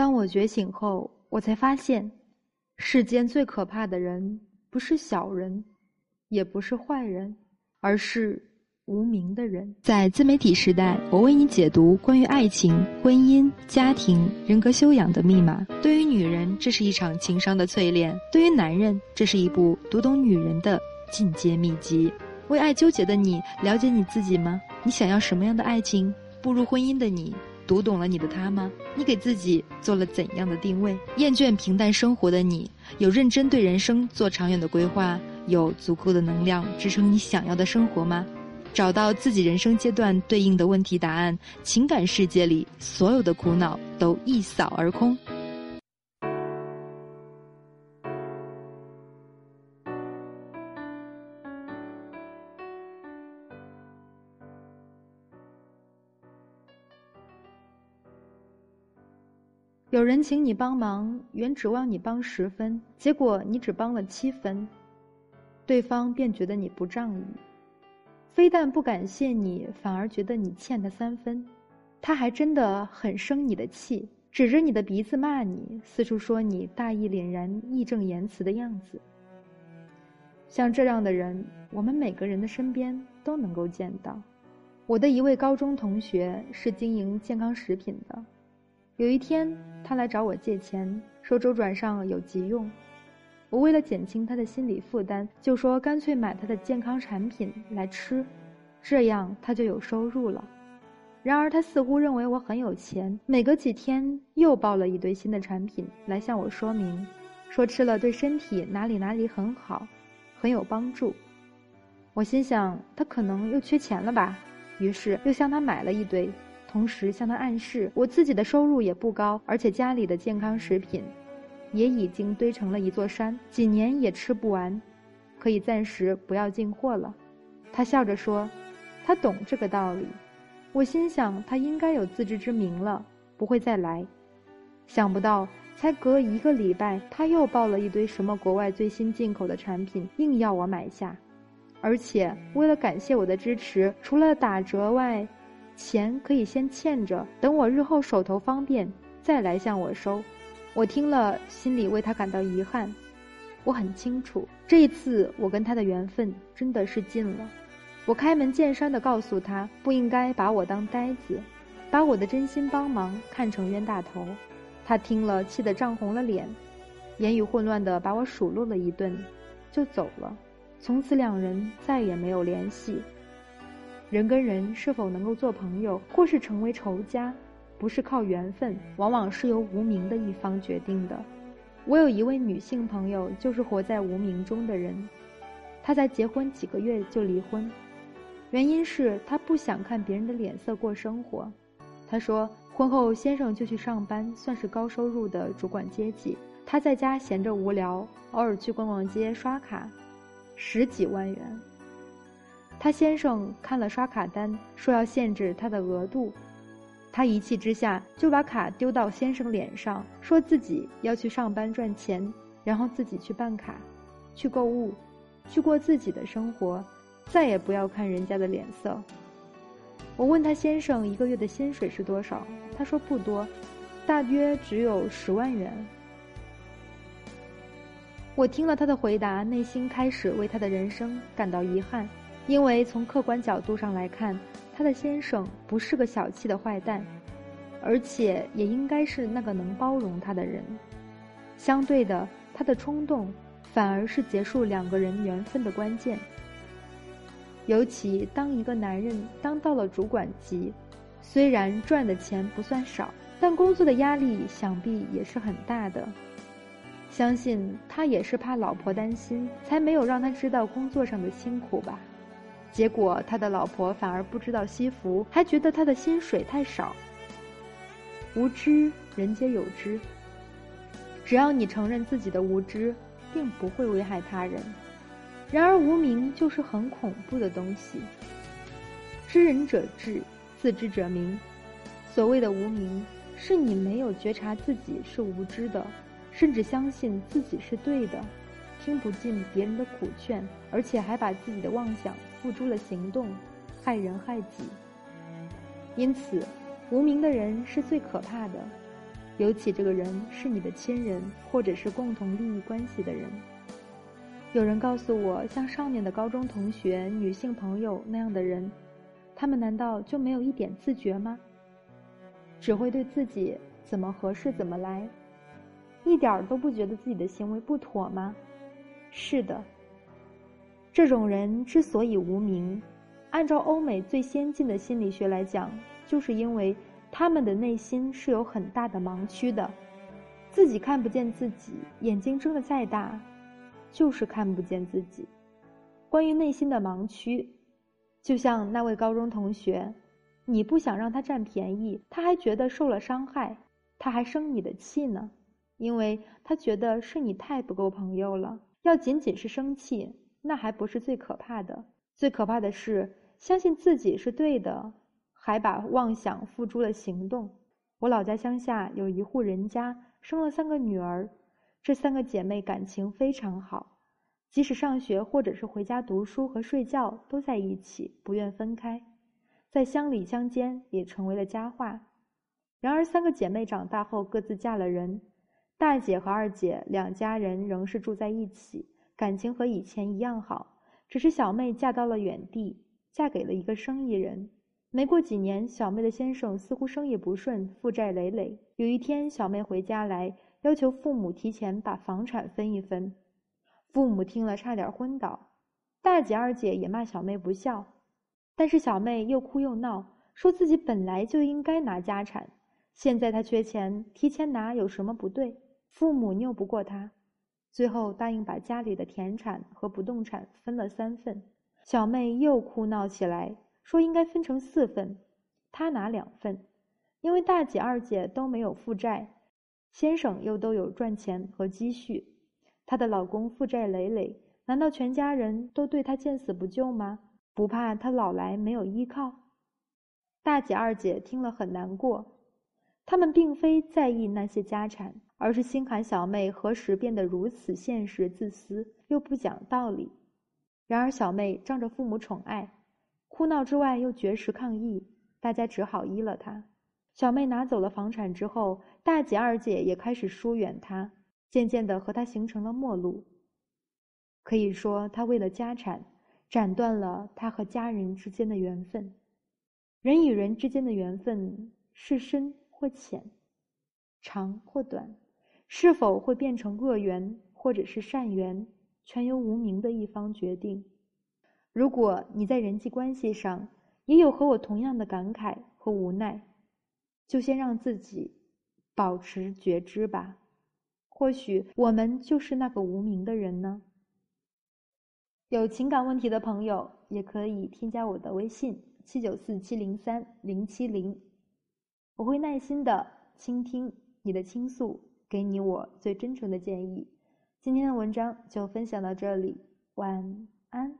当我觉醒后，我才发现，世间最可怕的人不是小人，也不是坏人，而是无名的人。在自媒体时代，我为你解读关于爱情、婚姻、家庭、人格修养的密码。对于女人，这是一场情商的淬炼；对于男人，这是一部读懂女人的进阶秘籍。为爱纠结的你，了解你自己吗？你想要什么样的爱情？步入婚姻的你。读懂了你的他吗？你给自己做了怎样的定位？厌倦平淡生活的你，有认真对人生做长远的规划，有足够的能量支撑你想要的生活吗？找到自己人生阶段对应的问题答案，情感世界里所有的苦恼都一扫而空。有人请你帮忙，原指望你帮十分，结果你只帮了七分，对方便觉得你不仗义，非但不感谢你，反而觉得你欠他三分，他还真的很生你的气，指着你的鼻子骂你，四处说你大义凛然、义正言辞的样子。像这样的人，我们每个人的身边都能够见到。我的一位高中同学是经营健康食品的。有一天，他来找我借钱，说周转上有急用。我为了减轻他的心理负担，就说干脆买他的健康产品来吃，这样他就有收入了。然而他似乎认为我很有钱，每隔几天又报了一堆新的产品来向我说明，说吃了对身体哪里哪里很好，很有帮助。我心想他可能又缺钱了吧，于是又向他买了一堆。同时向他暗示，我自己的收入也不高，而且家里的健康食品，也已经堆成了一座山，几年也吃不完，可以暂时不要进货了。他笑着说：“他懂这个道理。”我心想他应该有自知之明了，不会再来。想不到才隔一个礼拜，他又报了一堆什么国外最新进口的产品，硬要我买下，而且为了感谢我的支持，除了打折外。钱可以先欠着，等我日后手头方便再来向我收。我听了，心里为他感到遗憾。我很清楚，这一次我跟他的缘分真的是尽了。我开门见山地告诉他，不应该把我当呆子，把我的真心帮忙看成冤大头。他听了，气得涨红了脸，言语混乱地把我数落了一顿，就走了。从此两人再也没有联系。人跟人是否能够做朋友，或是成为仇家，不是靠缘分，往往是由无名的一方决定的。我有一位女性朋友，就是活在无名中的人。她在结婚几个月就离婚，原因是她不想看别人的脸色过生活。她说，婚后先生就去上班，算是高收入的主管阶级。她在家闲着无聊，偶尔去逛逛街刷卡，十几万元。他先生看了刷卡单，说要限制他的额度，他一气之下就把卡丢到先生脸上，说自己要去上班赚钱，然后自己去办卡，去购物，去过自己的生活，再也不要看人家的脸色。我问他先生一个月的薪水是多少，他说不多，大约只有十万元。我听了他的回答，内心开始为他的人生感到遗憾。因为从客观角度上来看，他的先生不是个小气的坏蛋，而且也应该是那个能包容他的人。相对的，他的冲动反而是结束两个人缘分的关键。尤其当一个男人当到了主管级，虽然赚的钱不算少，但工作的压力想必也是很大的。相信他也是怕老婆担心，才没有让他知道工作上的辛苦吧。结果，他的老婆反而不知道惜福，还觉得他的薪水太少。无知，人皆有之。只要你承认自己的无知，并不会危害他人。然而，无名就是很恐怖的东西。知人者智，自知者明。所谓的无名，是你没有觉察自己是无知的，甚至相信自己是对的。听不进别人的苦劝，而且还把自己的妄想付诸了行动，害人害己。因此，无名的人是最可怕的。尤其这个人是你的亲人，或者是共同利益关系的人。有人告诉我，像上面的高中同学、女性朋友那样的人，他们难道就没有一点自觉吗？只会对自己怎么合适怎么来，一点儿都不觉得自己的行为不妥吗？是的，这种人之所以无名，按照欧美最先进的心理学来讲，就是因为他们的内心是有很大的盲区的，自己看不见自己，眼睛睁得再大，就是看不见自己。关于内心的盲区，就像那位高中同学。你不想让他占便宜，他还觉得受了伤害，他还生你的气呢，因为他觉得是你太不够朋友了。要仅仅是生气，那还不是最可怕的，最可怕的是相信自己是对的，还把妄想付诸了行动。我老家乡下有一户人家，生了三个女儿，这三个姐妹感情非常好，即使上学或者是回家读书和睡觉都在一起，不愿分开。在乡里乡间也成为了佳话。然而，三个姐妹长大后各自嫁了人，大姐和二姐两家人仍是住在一起，感情和以前一样好。只是小妹嫁到了远地，嫁给了一个生意人。没过几年，小妹的先生似乎生意不顺，负债累累。有一天，小妹回家来，要求父母提前把房产分一分。父母听了，差点昏倒。大姐、二姐也骂小妹不孝。但是小妹又哭又闹，说自己本来就应该拿家产，现在她缺钱，提前拿有什么不对？父母拗不过她，最后答应把家里的田产和不动产分了三份。小妹又哭闹起来，说应该分成四份，她拿两份，因为大姐、二姐都没有负债，先生又都有赚钱和积蓄，她的老公负债累累，难道全家人都对她见死不救吗？不怕他老来没有依靠，大姐二姐听了很难过。他们并非在意那些家产，而是心寒小妹何时变得如此现实、自私又不讲道理。然而小妹仗着父母宠爱，哭闹之外又绝食抗议，大家只好依了她。小妹拿走了房产之后，大姐二姐也开始疏远她，渐渐的和她形成了陌路。可以说，她为了家产。斩断了他和家人之间的缘分。人与人之间的缘分是深或浅，长或短，是否会变成恶缘或者是善缘，全由无名的一方决定。如果你在人际关系上也有和我同样的感慨和无奈，就先让自己保持觉知吧。或许我们就是那个无名的人呢。有情感问题的朋友，也可以添加我的微信七九四七零三零七零，我会耐心的倾听你的倾诉，给你我最真诚的建议。今天的文章就分享到这里，晚安。